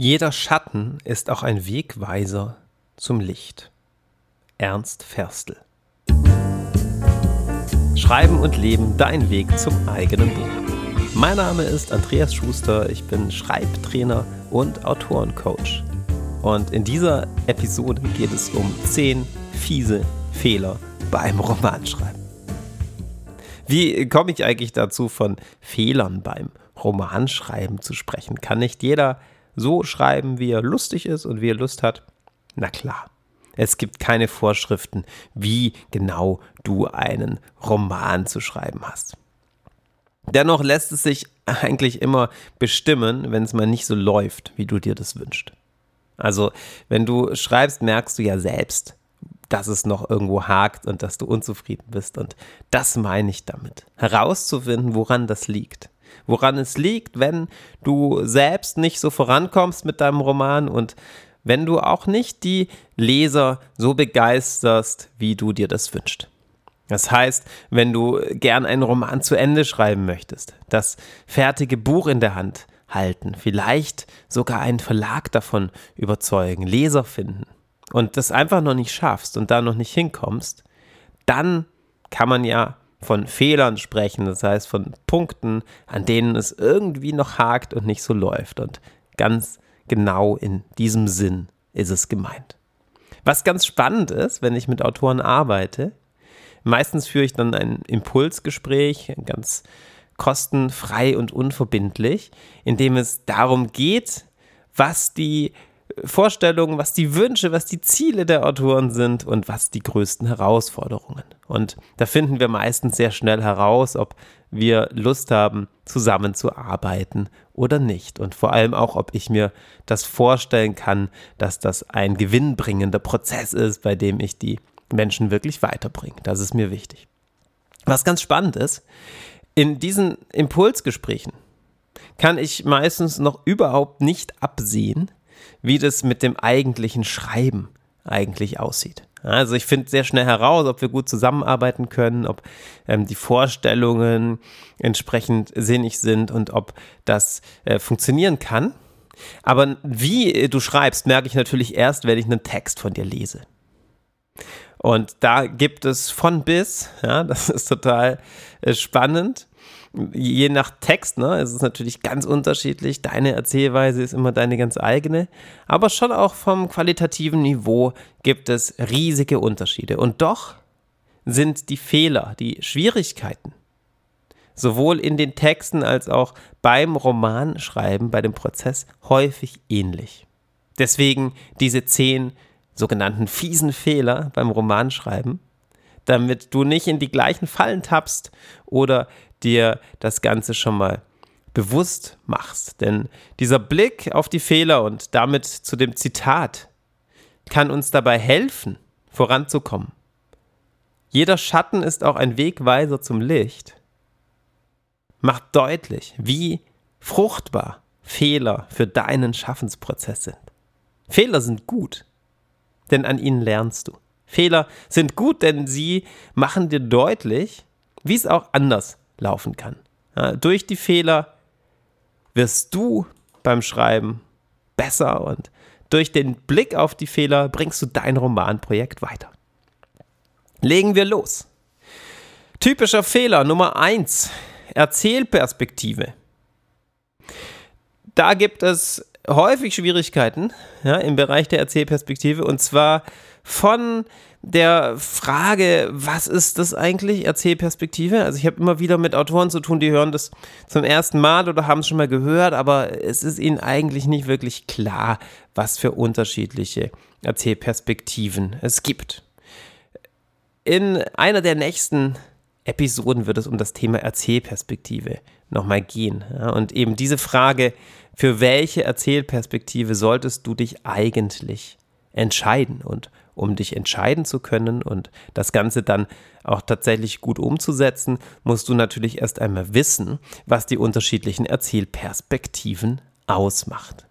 Jeder Schatten ist auch ein Wegweiser zum Licht. Ernst Ferstel Schreiben und Leben, dein Weg zum eigenen Buch. Mein Name ist Andreas Schuster, ich bin Schreibtrainer und Autorencoach. Und in dieser Episode geht es um 10 fiese Fehler beim Romanschreiben. Wie komme ich eigentlich dazu, von Fehlern beim Romanschreiben zu sprechen? Kann nicht jeder so schreiben, wie er lustig ist und wie er Lust hat? Na klar. Es gibt keine Vorschriften, wie genau du einen Roman zu schreiben hast. Dennoch lässt es sich eigentlich immer bestimmen, wenn es mal nicht so läuft, wie du dir das wünschst. Also, wenn du schreibst, merkst du ja selbst, dass es noch irgendwo hakt und dass du unzufrieden bist. Und das meine ich damit. Herauszufinden, woran das liegt woran es liegt, wenn du selbst nicht so vorankommst mit deinem Roman und wenn du auch nicht die Leser so begeisterst, wie du dir das wünschst. Das heißt, wenn du gern einen Roman zu Ende schreiben möchtest, das fertige Buch in der Hand halten, vielleicht sogar einen Verlag davon überzeugen, Leser finden und das einfach noch nicht schaffst und da noch nicht hinkommst, dann kann man ja von Fehlern sprechen, das heißt von Punkten, an denen es irgendwie noch hakt und nicht so läuft. Und ganz genau in diesem Sinn ist es gemeint. Was ganz spannend ist, wenn ich mit Autoren arbeite, meistens führe ich dann ein Impulsgespräch, ganz kostenfrei und unverbindlich, in dem es darum geht, was die Vorstellungen, was die Wünsche, was die Ziele der Autoren sind und was die größten Herausforderungen. Und da finden wir meistens sehr schnell heraus, ob wir Lust haben, zusammenzuarbeiten oder nicht. Und vor allem auch, ob ich mir das vorstellen kann, dass das ein gewinnbringender Prozess ist, bei dem ich die Menschen wirklich weiterbringe. Das ist mir wichtig. Was ganz spannend ist, in diesen Impulsgesprächen kann ich meistens noch überhaupt nicht absehen, wie das mit dem eigentlichen Schreiben eigentlich aussieht. Also ich finde sehr schnell heraus, ob wir gut zusammenarbeiten können, ob ähm, die Vorstellungen entsprechend sinnig sind und ob das äh, funktionieren kann. Aber wie du schreibst, merke ich natürlich erst, wenn ich einen Text von dir lese. Und da gibt es von bis, ja, das ist total äh, spannend je nach Text, ne, es ist natürlich ganz unterschiedlich. Deine Erzählweise ist immer deine ganz eigene. Aber schon auch vom qualitativen Niveau gibt es riesige Unterschiede. Und doch sind die Fehler, die Schwierigkeiten, sowohl in den Texten als auch beim Romanschreiben, bei dem Prozess häufig ähnlich. Deswegen diese zehn sogenannten fiesen Fehler beim Romanschreiben, damit du nicht in die gleichen Fallen tappst oder dir das Ganze schon mal bewusst machst. Denn dieser Blick auf die Fehler und damit zu dem Zitat kann uns dabei helfen, voranzukommen. Jeder Schatten ist auch ein Wegweiser zum Licht. Macht deutlich, wie fruchtbar Fehler für deinen Schaffensprozess sind. Fehler sind gut, denn an ihnen lernst du. Fehler sind gut, denn sie machen dir deutlich, wie es auch anders laufen kann. Ja, durch die Fehler wirst du beim Schreiben besser und durch den Blick auf die Fehler bringst du dein Romanprojekt weiter. Legen wir los. Typischer Fehler Nummer 1. Erzählperspektive. Da gibt es häufig Schwierigkeiten ja, im Bereich der Erzählperspektive und zwar von der Frage, was ist das eigentlich, Erzählperspektive? Also ich habe immer wieder mit Autoren zu tun, die hören das zum ersten Mal oder haben es schon mal gehört, aber es ist ihnen eigentlich nicht wirklich klar, was für unterschiedliche Erzählperspektiven es gibt. In einer der nächsten Episoden wird es um das Thema Erzählperspektive nochmal gehen. Ja, und eben diese Frage, für welche Erzählperspektive solltest du dich eigentlich entscheiden? Und um dich entscheiden zu können und das Ganze dann auch tatsächlich gut umzusetzen, musst du natürlich erst einmal wissen, was die unterschiedlichen Erzählperspektiven ausmacht.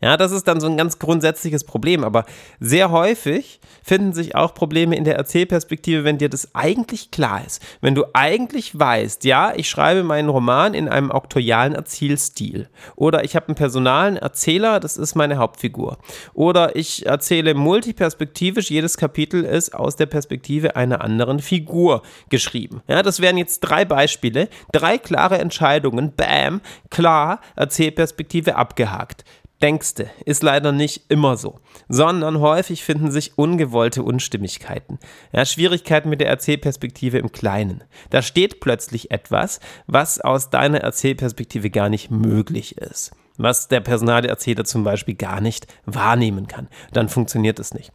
Ja, das ist dann so ein ganz grundsätzliches Problem, aber sehr häufig finden sich auch Probleme in der Erzählperspektive, wenn dir das eigentlich klar ist. Wenn du eigentlich weißt, ja, ich schreibe meinen Roman in einem auktorialen Erzählstil oder ich habe einen personalen Erzähler, das ist meine Hauptfigur oder ich erzähle multiperspektivisch, jedes Kapitel ist aus der Perspektive einer anderen Figur geschrieben. Ja, das wären jetzt drei Beispiele, drei klare Entscheidungen, bam, klar, Erzählperspektive abgehakt. Denkste, ist leider nicht immer so, sondern häufig finden sich ungewollte Unstimmigkeiten. Ja, Schwierigkeiten mit der Erzählperspektive im Kleinen. Da steht plötzlich etwas, was aus deiner Erzählperspektive gar nicht möglich ist. Was der Personalerzähler zum Beispiel gar nicht wahrnehmen kann. Dann funktioniert es nicht.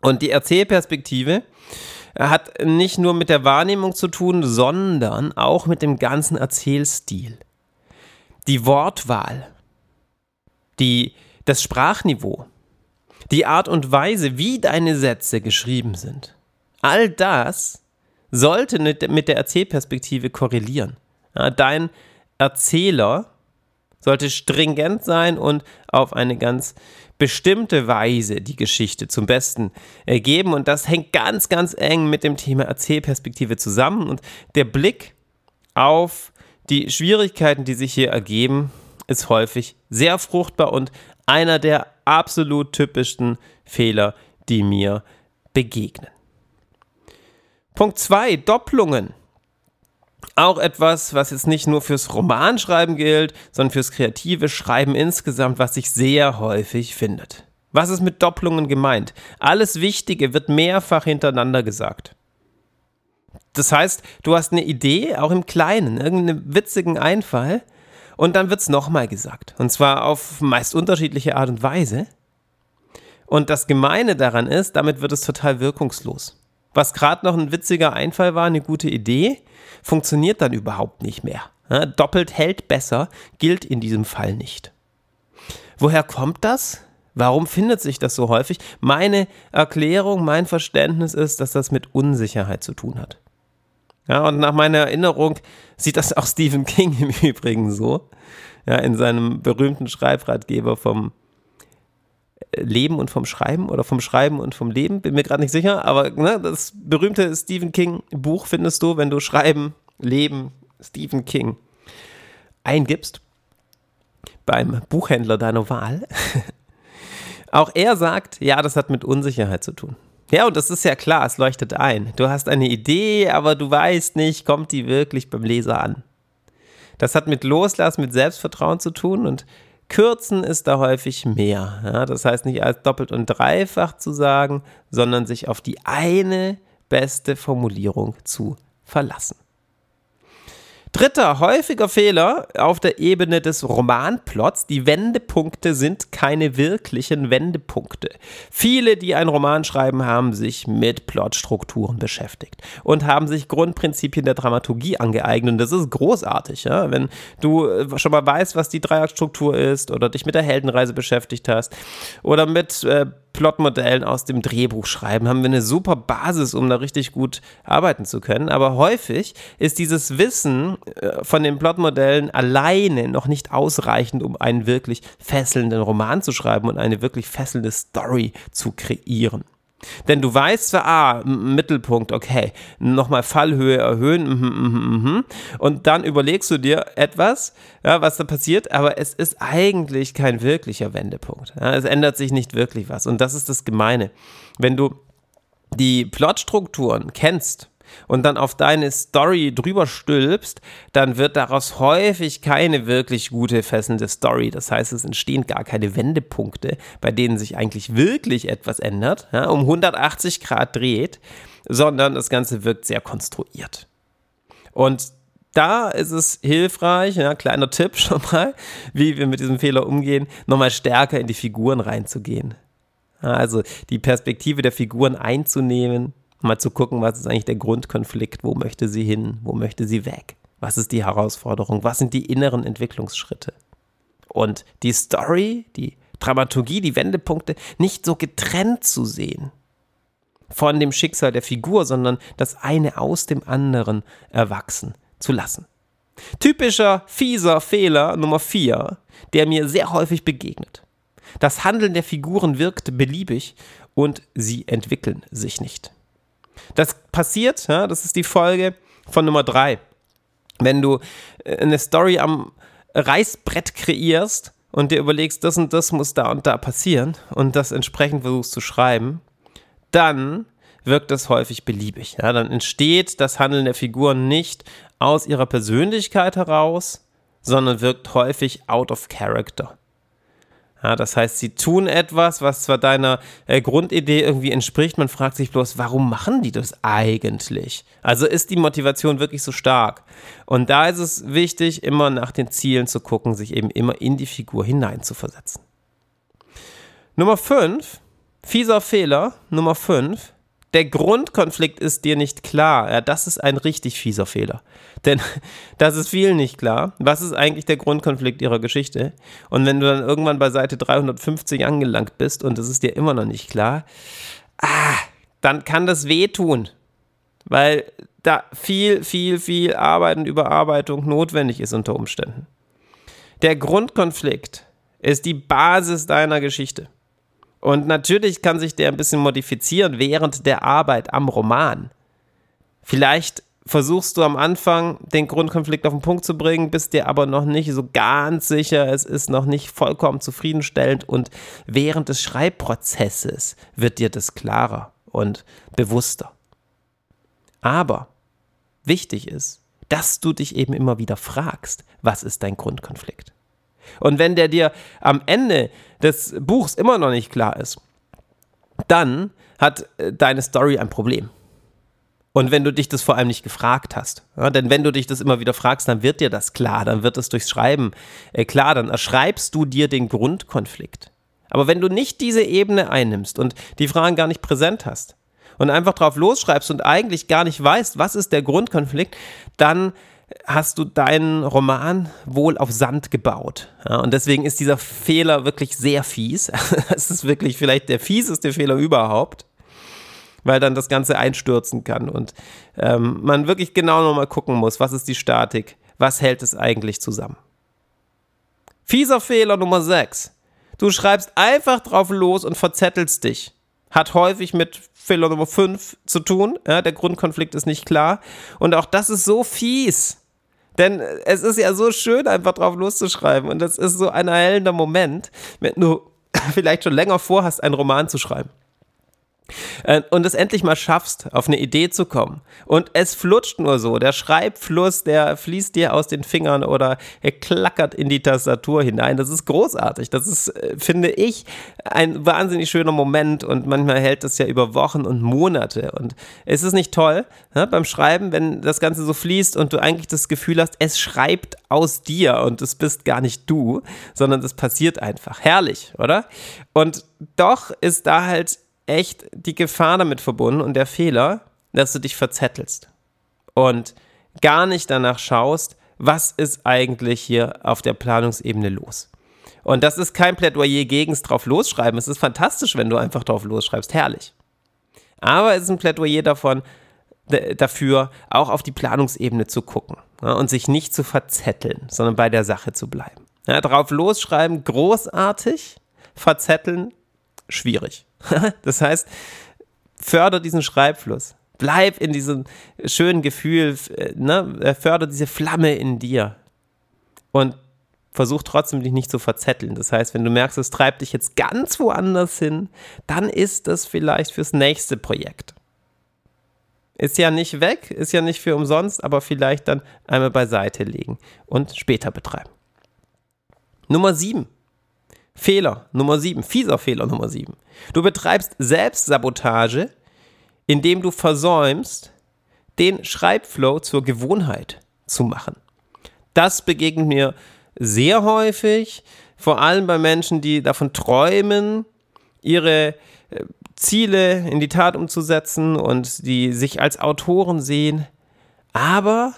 Und die Erzählperspektive hat nicht nur mit der Wahrnehmung zu tun, sondern auch mit dem ganzen Erzählstil. Die Wortwahl, die, das Sprachniveau, die Art und Weise, wie deine Sätze geschrieben sind. All das sollte mit der Erzählperspektive korrelieren. Dein Erzähler sollte stringent sein und auf eine ganz bestimmte Weise die Geschichte zum Besten ergeben. Und das hängt ganz, ganz eng mit dem Thema Erzählperspektive zusammen. Und der Blick auf die Schwierigkeiten, die sich hier ergeben, ist häufig sehr fruchtbar und einer der absolut typischsten Fehler, die mir begegnen. Punkt 2, Doppelungen. Auch etwas, was jetzt nicht nur fürs Romanschreiben gilt, sondern fürs kreative Schreiben insgesamt, was sich sehr häufig findet. Was ist mit Doppelungen gemeint? Alles Wichtige wird mehrfach hintereinander gesagt. Das heißt, du hast eine Idee, auch im Kleinen, irgendeinen witzigen Einfall, und dann wird es nochmal gesagt. Und zwar auf meist unterschiedliche Art und Weise. Und das Gemeine daran ist, damit wird es total wirkungslos. Was gerade noch ein witziger Einfall war, eine gute Idee, funktioniert dann überhaupt nicht mehr. Doppelt hält besser, gilt in diesem Fall nicht. Woher kommt das? Warum findet sich das so häufig? Meine Erklärung, mein Verständnis ist, dass das mit Unsicherheit zu tun hat. Ja, und nach meiner Erinnerung sieht das auch Stephen King im Übrigen so. Ja, in seinem berühmten Schreibratgeber vom äh, Leben und vom Schreiben oder vom Schreiben und vom Leben, bin mir gerade nicht sicher, aber ne, das berühmte Stephen King Buch findest du, wenn du Schreiben, Leben, Stephen King eingibst beim Buchhändler deiner Wahl. Auch er sagt, ja, das hat mit Unsicherheit zu tun. Ja, und das ist ja klar, es leuchtet ein. Du hast eine Idee, aber du weißt nicht, kommt die wirklich beim Leser an. Das hat mit Loslassen, mit Selbstvertrauen zu tun und Kürzen ist da häufig mehr. Ja, das heißt nicht als doppelt und dreifach zu sagen, sondern sich auf die eine beste Formulierung zu verlassen. Dritter häufiger Fehler auf der Ebene des Romanplots. Die Wendepunkte sind keine wirklichen Wendepunkte. Viele, die einen Roman schreiben, haben sich mit Plotstrukturen beschäftigt und haben sich Grundprinzipien der Dramaturgie angeeignet. Und das ist großartig, ja? wenn du äh, schon mal weißt, was die Dreierstruktur ist oder dich mit der Heldenreise beschäftigt hast oder mit äh, Plotmodellen aus dem Drehbuch schreiben, haben wir eine super Basis, um da richtig gut arbeiten zu können. Aber häufig ist dieses Wissen äh, von den Plotmodellen alleine noch nicht ausreichend, um einen wirklich fesselnden Roman zu schreiben und eine wirklich fesselnde Story zu kreieren. Denn du weißt zwar, ah, Mittelpunkt, okay, nochmal Fallhöhe erhöhen, mh, mh, mh, und dann überlegst du dir etwas, ja, was da passiert, aber es ist eigentlich kein wirklicher Wendepunkt. Ja, es ändert sich nicht wirklich was. Und das ist das Gemeine. Wenn du die Plotstrukturen kennst, und dann auf deine Story drüber stülpst, dann wird daraus häufig keine wirklich gute, fesselnde Story. Das heißt, es entstehen gar keine Wendepunkte, bei denen sich eigentlich wirklich etwas ändert, ja, um 180 Grad dreht, sondern das Ganze wirkt sehr konstruiert. Und da ist es hilfreich, ja, kleiner Tipp schon mal, wie wir mit diesem Fehler umgehen, nochmal stärker in die Figuren reinzugehen. Also die Perspektive der Figuren einzunehmen, Mal zu gucken, was ist eigentlich der Grundkonflikt, wo möchte sie hin, wo möchte sie weg, was ist die Herausforderung, was sind die inneren Entwicklungsschritte. Und die Story, die Dramaturgie, die Wendepunkte nicht so getrennt zu sehen von dem Schicksal der Figur, sondern das eine aus dem anderen erwachsen zu lassen. Typischer, fieser Fehler Nummer vier, der mir sehr häufig begegnet. Das Handeln der Figuren wirkt beliebig und sie entwickeln sich nicht. Das passiert, ja, das ist die Folge von Nummer drei. Wenn du äh, eine Story am Reißbrett kreierst und dir überlegst, das und das muss da und da passieren und das entsprechend versuchst zu schreiben, dann wirkt das häufig beliebig. Ja, dann entsteht das Handeln der Figuren nicht aus ihrer Persönlichkeit heraus, sondern wirkt häufig out of character. Ja, das heißt, sie tun etwas, was zwar deiner äh, Grundidee irgendwie entspricht, man fragt sich bloß, warum machen die das eigentlich? Also ist die Motivation wirklich so stark? Und da ist es wichtig, immer nach den Zielen zu gucken, sich eben immer in die Figur hineinzuversetzen. Nummer 5, fieser Fehler, Nummer 5, der Grundkonflikt ist dir nicht klar. Ja, das ist ein richtig fieser Fehler. Denn das ist vielen nicht klar. Was ist eigentlich der Grundkonflikt ihrer Geschichte? Und wenn du dann irgendwann bei Seite 350 angelangt bist und das ist dir immer noch nicht klar, ah, dann kann das wehtun. Weil da viel, viel, viel Arbeit und Überarbeitung notwendig ist unter Umständen. Der Grundkonflikt ist die Basis deiner Geschichte. Und natürlich kann sich der ein bisschen modifizieren während der Arbeit am Roman. Vielleicht versuchst du am Anfang den Grundkonflikt auf den Punkt zu bringen, bist dir aber noch nicht so ganz sicher, es ist noch nicht vollkommen zufriedenstellend und während des Schreibprozesses wird dir das klarer und bewusster. Aber wichtig ist, dass du dich eben immer wieder fragst, was ist dein Grundkonflikt? Und wenn der dir am Ende des Buchs immer noch nicht klar ist, dann hat äh, deine Story ein Problem. Und wenn du dich das vor allem nicht gefragt hast, ja, denn wenn du dich das immer wieder fragst, dann wird dir das klar, dann wird es durchs Schreiben äh, klar, dann erschreibst du dir den Grundkonflikt. Aber wenn du nicht diese Ebene einnimmst und die Fragen gar nicht präsent hast und einfach drauf losschreibst und eigentlich gar nicht weißt, was ist der Grundkonflikt, dann hast du deinen Roman wohl auf Sand gebaut. Ja, und deswegen ist dieser Fehler wirklich sehr fies. Es ist wirklich vielleicht der fieseste Fehler überhaupt, weil dann das Ganze einstürzen kann und ähm, man wirklich genau nochmal gucken muss, was ist die Statik, was hält es eigentlich zusammen. Fieser Fehler Nummer 6. Du schreibst einfach drauf los und verzettelst dich. Hat häufig mit Fehler Nummer 5 zu tun. Ja, der Grundkonflikt ist nicht klar. Und auch das ist so fies. Denn es ist ja so schön, einfach drauf loszuschreiben. Und das ist so ein erhellender Moment, wenn du vielleicht schon länger vorhast, einen Roman zu schreiben. Äh, und es endlich mal schaffst, auf eine Idee zu kommen. Und es flutscht nur so. Der Schreibfluss, der fließt dir aus den Fingern oder er klackert in die Tastatur hinein. Das ist großartig. Das ist, äh, finde ich, ein wahnsinnig schöner Moment und manchmal hält das ja über Wochen und Monate. Und es ist nicht toll ne, beim Schreiben, wenn das Ganze so fließt und du eigentlich das Gefühl hast, es schreibt aus dir und es bist gar nicht du, sondern es passiert einfach. Herrlich, oder? Und doch ist da halt echt die Gefahr damit verbunden und der Fehler, dass du dich verzettelst und gar nicht danach schaust, was ist eigentlich hier auf der Planungsebene los. Und das ist kein Plädoyer gegens drauf losschreiben. Es ist fantastisch, wenn du einfach drauf losschreibst. Herrlich. Aber es ist ein Plädoyer davon, dafür, auch auf die Planungsebene zu gucken ja, und sich nicht zu verzetteln, sondern bei der Sache zu bleiben. Ja, drauf losschreiben, großartig, verzetteln, schwierig. das heißt, förder diesen Schreibfluss. Bleib in diesem schönen Gefühl, äh, ne? förder diese Flamme in dir. Und versuch trotzdem dich nicht zu verzetteln. Das heißt, wenn du merkst, es treibt dich jetzt ganz woanders hin, dann ist das vielleicht fürs nächste Projekt. Ist ja nicht weg, ist ja nicht für umsonst, aber vielleicht dann einmal beiseite legen und später betreiben. Nummer 7. Fehler Nummer 7, fieser Fehler Nummer 7. Du betreibst Selbstsabotage, indem du versäumst, den Schreibflow zur Gewohnheit zu machen. Das begegnet mir sehr häufig, vor allem bei Menschen, die davon träumen, ihre äh, Ziele in die Tat umzusetzen und die sich als Autoren sehen, aber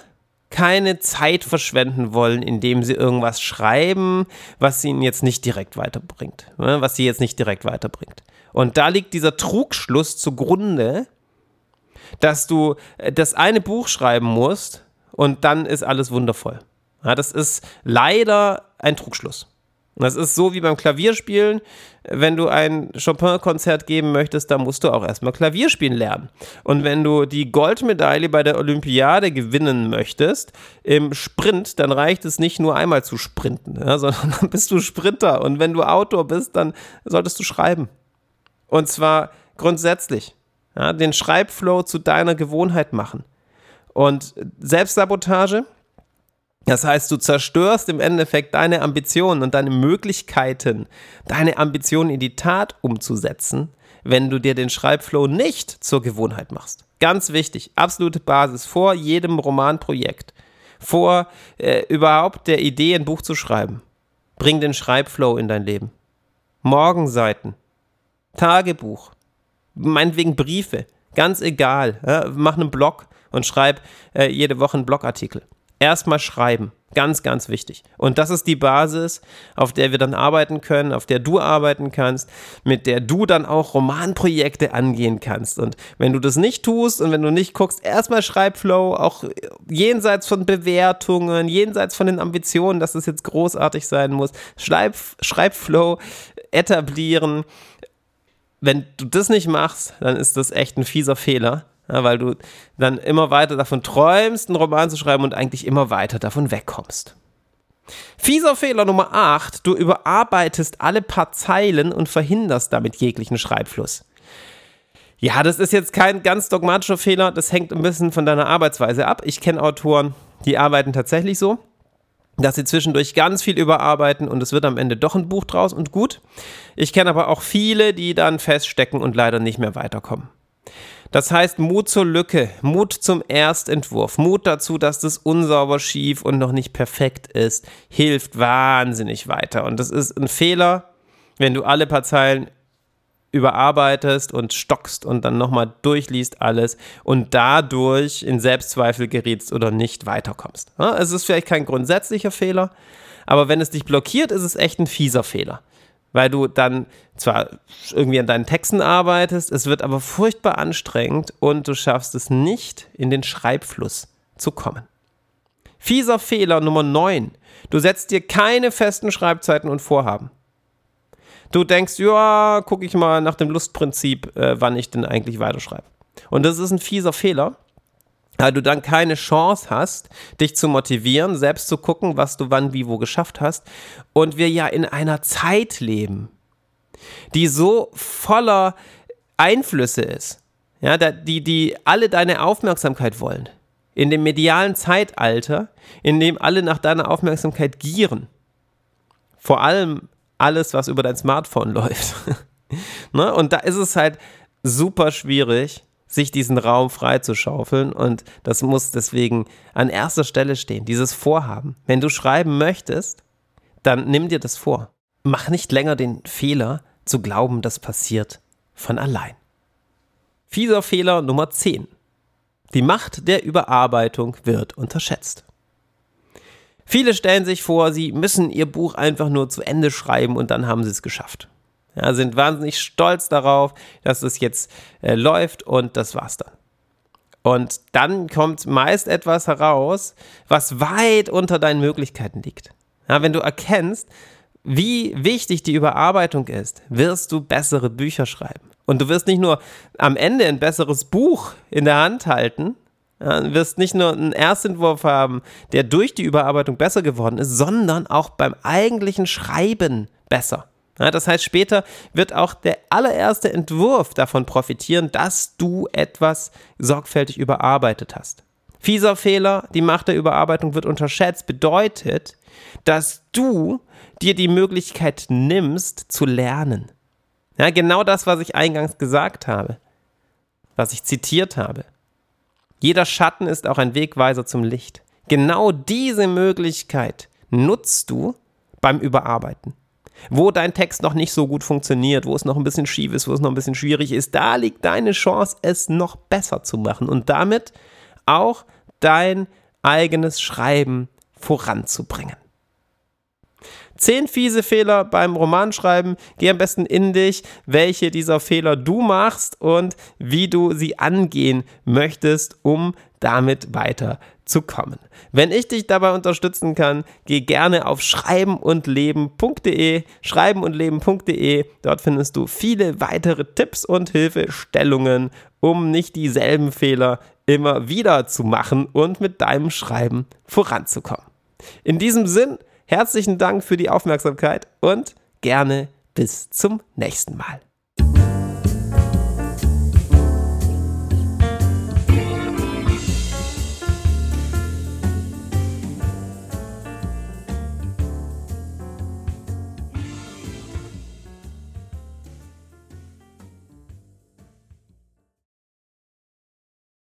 keine Zeit verschwenden wollen, indem sie irgendwas schreiben, was ihnen jetzt nicht direkt weiterbringt, ne, was sie jetzt nicht direkt weiterbringt. Und da liegt dieser Trugschluss zugrunde, dass du äh, das eine Buch schreiben musst und dann ist alles wundervoll. Ja, das ist leider ein Trugschluss. Das ist so wie beim Klavierspielen. Wenn du ein Chopin-Konzert geben möchtest, dann musst du auch erstmal Klavierspielen lernen. Und wenn du die Goldmedaille bei der Olympiade gewinnen möchtest im Sprint, dann reicht es nicht nur einmal zu sprinten, ja, sondern dann bist du Sprinter. Und wenn du Autor bist, dann solltest du schreiben. Und zwar grundsätzlich. Ja, den Schreibflow zu deiner Gewohnheit machen. Und Selbstsabotage, das heißt, du zerstörst im Endeffekt deine Ambitionen und deine Möglichkeiten, deine Ambitionen in die Tat umzusetzen, wenn du dir den Schreibflow nicht zur Gewohnheit machst. Ganz wichtig, absolute Basis vor jedem Romanprojekt, vor äh, überhaupt der Idee, ein Buch zu schreiben. Bring den Schreibflow in dein Leben. Morgenseiten, Tagebuch, meinetwegen Briefe, ganz egal. Ja, mach einen Blog und schreib äh, jede Woche einen Blogartikel. Erstmal schreiben. Ganz, ganz wichtig. Und das ist die Basis, auf der wir dann arbeiten können, auf der du arbeiten kannst, mit der du dann auch Romanprojekte angehen kannst. Und wenn du das nicht tust und wenn du nicht guckst, erstmal Schreibflow, auch jenseits von Bewertungen, jenseits von den Ambitionen, dass es jetzt großartig sein muss, Schreib, Schreibflow etablieren. Wenn du das nicht machst, dann ist das echt ein fieser Fehler ja, weil du dann immer weiter davon träumst, einen Roman zu schreiben und eigentlich immer weiter davon wegkommst. Fieser Fehler Nummer 8, du überarbeitest alle paar Zeilen und verhinderst damit jeglichen Schreibfluss. Ja, das ist jetzt kein ganz dogmatischer Fehler, das hängt ein bisschen von deiner Arbeitsweise ab. Ich kenne Autoren, die arbeiten tatsächlich so, dass sie zwischendurch ganz viel überarbeiten und es wird am Ende doch ein Buch draus und gut. Ich kenne aber auch viele, die dann feststecken und leider nicht mehr weiterkommen. Das heißt Mut zur Lücke, Mut zum Erstentwurf, Mut dazu, dass das unsauber schief und noch nicht perfekt ist, hilft wahnsinnig weiter. Und das ist ein Fehler, wenn du alle paar Zeilen überarbeitest und stockst und dann nochmal durchliest alles und dadurch in Selbstzweifel gerätst oder nicht weiterkommst. Es ist vielleicht kein grundsätzlicher Fehler, aber wenn es dich blockiert, ist es echt ein fieser Fehler weil du dann zwar irgendwie an deinen Texten arbeitest, es wird aber furchtbar anstrengend und du schaffst es nicht, in den Schreibfluss zu kommen. Fieser Fehler Nummer 9. Du setzt dir keine festen Schreibzeiten und Vorhaben. Du denkst, ja, gucke ich mal nach dem Lustprinzip, äh, wann ich denn eigentlich weiterschreibe. Und das ist ein fieser Fehler, weil du dann keine Chance hast, dich zu motivieren, selbst zu gucken, was du wann, wie, wo geschafft hast. Und wir ja in einer Zeit leben, die so voller Einflüsse ist, ja, die, die alle deine Aufmerksamkeit wollen. In dem medialen Zeitalter, in dem alle nach deiner Aufmerksamkeit gieren. Vor allem alles, was über dein Smartphone läuft. ne? Und da ist es halt super schwierig, sich diesen Raum freizuschaufeln und das muss deswegen an erster Stelle stehen, dieses Vorhaben. Wenn du schreiben möchtest, dann nimm dir das vor. Mach nicht länger den Fehler zu glauben, das passiert von allein. Fieser Fehler Nummer 10. Die Macht der Überarbeitung wird unterschätzt. Viele stellen sich vor, sie müssen ihr Buch einfach nur zu Ende schreiben und dann haben sie es geschafft. Ja, sind wahnsinnig stolz darauf, dass es jetzt äh, läuft und das war's dann. Und dann kommt meist etwas heraus, was weit unter deinen Möglichkeiten liegt. Ja, wenn du erkennst, wie wichtig die Überarbeitung ist, wirst du bessere Bücher schreiben. Und du wirst nicht nur am Ende ein besseres Buch in der Hand halten, ja, wirst nicht nur einen Erstentwurf haben, der durch die Überarbeitung besser geworden ist, sondern auch beim eigentlichen Schreiben besser. Ja, das heißt, später wird auch der allererste Entwurf davon profitieren, dass du etwas sorgfältig überarbeitet hast. Fieser Fehler, die Macht der Überarbeitung wird unterschätzt, bedeutet, dass du dir die Möglichkeit nimmst zu lernen. Ja, genau das, was ich eingangs gesagt habe, was ich zitiert habe. Jeder Schatten ist auch ein Wegweiser zum Licht. Genau diese Möglichkeit nutzt du beim Überarbeiten wo dein Text noch nicht so gut funktioniert, wo es noch ein bisschen schief ist, wo es noch ein bisschen schwierig ist, da liegt deine Chance, es noch besser zu machen und damit auch dein eigenes Schreiben voranzubringen. Zehn fiese Fehler beim Romanschreiben. Geh am besten in dich, welche dieser Fehler du machst und wie du sie angehen möchtest, um damit weiterzukommen. Wenn ich dich dabei unterstützen kann, geh gerne auf schreibenundleben.de, schreibenundleben.de. Dort findest du viele weitere Tipps und Hilfestellungen, um nicht dieselben Fehler immer wieder zu machen und mit deinem Schreiben voranzukommen. In diesem Sinn, herzlichen Dank für die Aufmerksamkeit und gerne bis zum nächsten Mal.